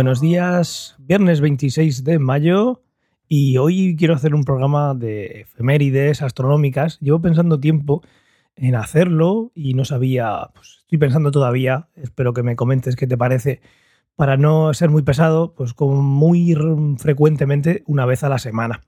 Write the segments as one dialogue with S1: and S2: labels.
S1: Buenos días, viernes 26 de mayo y hoy quiero hacer un programa de efemérides astronómicas. Llevo pensando tiempo en hacerlo y no sabía, pues estoy pensando todavía, espero que me comentes qué te parece, para no ser muy pesado, pues como muy frecuentemente una vez a la semana.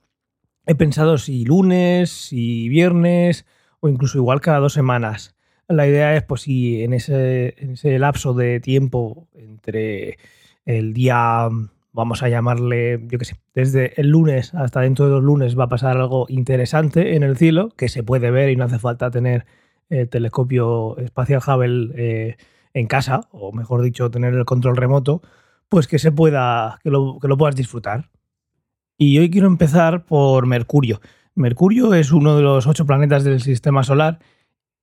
S1: He pensado si lunes, si viernes o incluso igual cada dos semanas. La idea es, pues si en ese, en ese lapso de tiempo entre el día, vamos a llamarle, yo qué sé, desde el lunes hasta dentro de dos lunes va a pasar algo interesante en el cielo que se puede ver y no hace falta tener el telescopio espacial Hubble eh, en casa, o mejor dicho, tener el control remoto, pues que se pueda, que lo, que lo puedas disfrutar. Y hoy quiero empezar por Mercurio. Mercurio es uno de los ocho planetas del sistema solar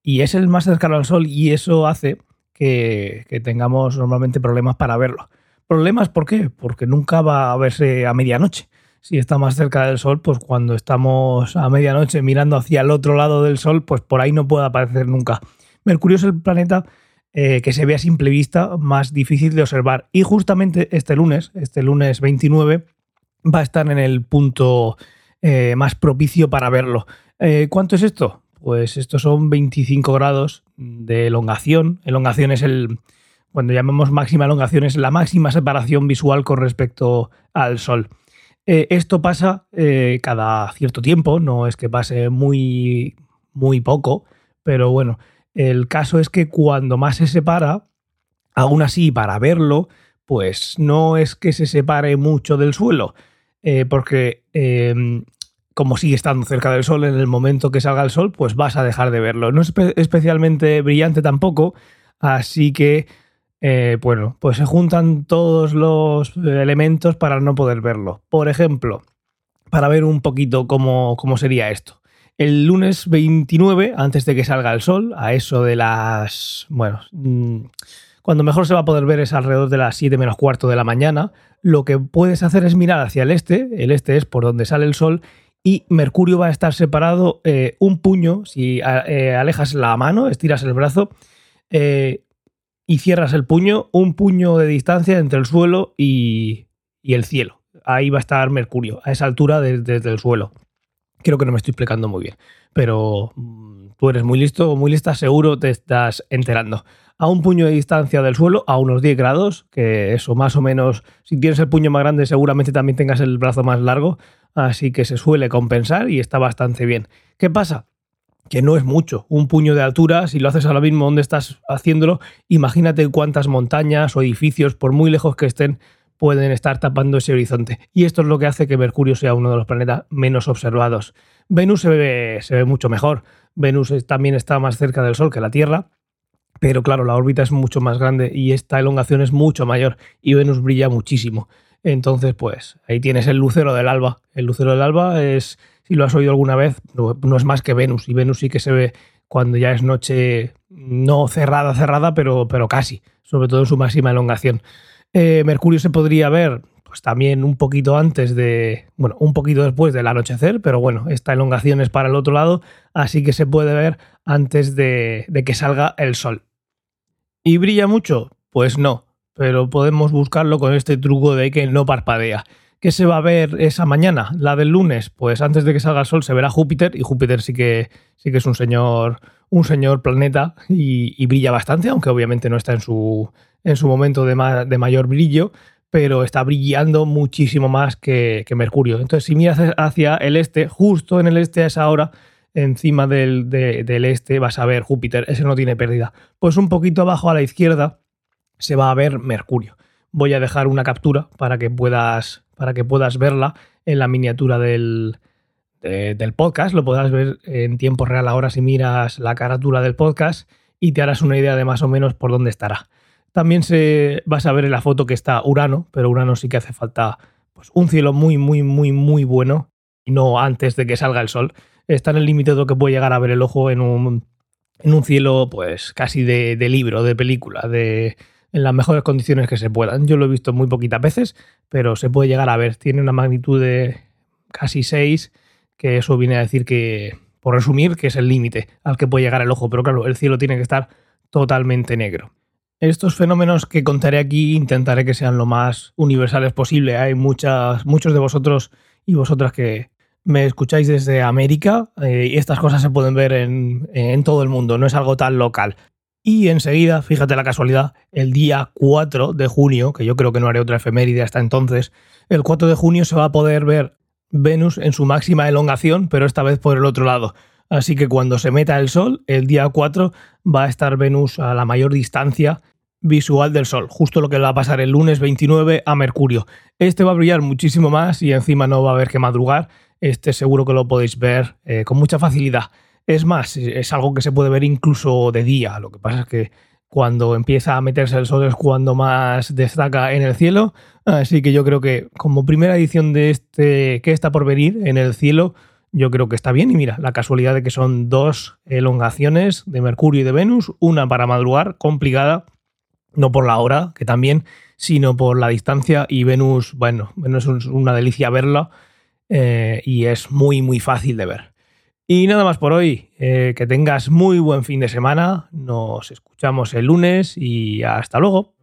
S1: y es el más cercano al Sol y eso hace que, que tengamos normalmente problemas para verlo. ¿Problemas por qué? Porque nunca va a verse a medianoche. Si está más cerca del Sol, pues cuando estamos a medianoche mirando hacia el otro lado del Sol, pues por ahí no puede aparecer nunca. Mercurio es el planeta eh, que se ve a simple vista más difícil de observar. Y justamente este lunes, este lunes 29, va a estar en el punto eh, más propicio para verlo. Eh, ¿Cuánto es esto? Pues estos son 25 grados de elongación. Elongación es el, cuando llamamos máxima elongación, es la máxima separación visual con respecto al Sol. Eh, esto pasa eh, cada cierto tiempo, no es que pase muy, muy poco, pero bueno, el caso es que cuando más se separa, aún así para verlo, pues no es que se separe mucho del suelo, eh, porque como sigue estando cerca del sol, en el momento que salga el sol, pues vas a dejar de verlo. No es especialmente brillante tampoco, así que eh, bueno, pues se juntan todos los elementos para no poder verlo. Por ejemplo, para ver un poquito cómo, cómo sería esto. El lunes 29, antes de que salga el sol, a eso de las... Bueno, mm, cuando mejor se va a poder ver es alrededor de las 7 menos cuarto de la mañana. Lo que puedes hacer es mirar hacia el este, el este es por donde sale el sol, y Mercurio va a estar separado eh, un puño, si eh, alejas la mano, estiras el brazo, y cierras el puño, un puño de distancia entre el suelo y, el cielo. Ahí va a estar Mercurio, a esa altura desde, el suelo. Creo que no me estoy explicando muy bien, pero mm, tú eres muy listo o muy lista, seguro te estás enterando. A un puño de distancia del suelo, a unos 10 grados, que eso más o menos, si tienes el puño más grande seguramente también tengas el brazo más largo, así que se suele compensar y está bastante bien. ¿Qué pasa? Que no es mucho, un puño de altura, si lo haces ahora mismo donde estás haciéndolo, imagínate cuántas montañas o edificios, por muy lejos que estén, pueden estar tapando ese horizonte. Y esto es lo que hace que Mercurio sea uno de los planetas menos observados. Venus se ve, se ve mucho mejor. Venus también está más cerca del Sol que la Tierra, pero claro, la órbita es mucho más grande y esta elongación es mucho mayor y Venus brilla muchísimo. Entonces, pues ahí tienes el lucero del alba. El lucero del alba es si lo has oído alguna vez, no, es más que Venus. Y Venus sí que se ve cuando ya es noche no cerrada, cerrada, pero, pero casi, sobre todo en su máxima elongación. Eh, Mercurio se podría ver pues también un poquito antes de, bueno, un poquito después del anochecer, pero bueno, esta elongación es para el otro lado, así que se puede ver antes de, de que salga el sol. ¿Y brilla mucho? Pues no, pero podemos buscarlo con este truco de que no parpadea. ¿Qué se va a ver esa mañana? La del lunes, pues antes de que salga el sol se verá Júpiter y Júpiter sí que, sí que es un señor, un señor planeta y, brilla bastante, aunque obviamente no está en su, en su momento de, mayor brillo, pero está brillando muchísimo más que, Mercurio. Entonces, si miras hacia el este, justo en el este a esa hora, encima del, del, este vas a ver Júpiter, ese no tiene pérdida. Pues un poquito abajo a la izquierda se va a ver Mercurio. Voy a dejar una captura para que puedas para que puedas verla en la miniatura del, del podcast. Lo podrás ver en tiempo real ahora si miras la carátula del podcast y te harás una idea de más o menos por dónde estará. También se, vas a ver en la foto que está Urano, pero Urano sí que hace falta pues, un cielo muy, muy, muy, muy bueno y no antes de que salga el sol. Está en el límite de lo que puede llegar a ver el ojo en un, en un cielo pues casi de, de libro, de película, de, en las mejores condiciones que se puedan. Yo lo he visto muy poquitas veces, pero se puede llegar a ver. Tiene una magnitud de casi 6, que eso viene a decir que, por resumir, que es el límite al que puede llegar el ojo. Pero claro, el cielo tiene que estar totalmente negro. Estos fenómenos que contaré aquí intentaré que sean lo más universales posible. Hay muchas, muchos de vosotros y vosotras que me escucháis desde América eh, y estas cosas se pueden ver en, en todo el mundo, no es algo tan local. Y enseguida, fíjate la casualidad, el día 4 de junio, que yo creo que no haré otra efeméride hasta entonces, el 4 de junio se va a poder ver Venus en su máxima elongación, pero esta vez por el otro lado. Así que cuando se meta el Sol, el día 4 va a estar Venus a la mayor distancia visual del Sol, justo lo que va a pasar el lunes 29 a Mercurio. Este va a brillar muchísimo más y encima no va a haber que madrugar. Este seguro que lo podéis ver eh, con mucha facilidad. Es más, es algo que se puede ver incluso de día. Lo que pasa es que cuando empieza a meterse el sol es cuando más destaca en el cielo. Así que yo creo que como primera edición de este que está por venir en el cielo, yo creo que está bien. Y mira, la casualidad de que son dos elongaciones de Mercurio y de Venus, una para madrugar, complicada, no por la hora, que también, sino por la distancia. Y Venus, bueno, Venus es una delicia verla eh, y es muy, muy fácil de ver. Y nada más por hoy. Eh, que tengas muy buen fin de semana. Nos escuchamos el lunes y hasta luego.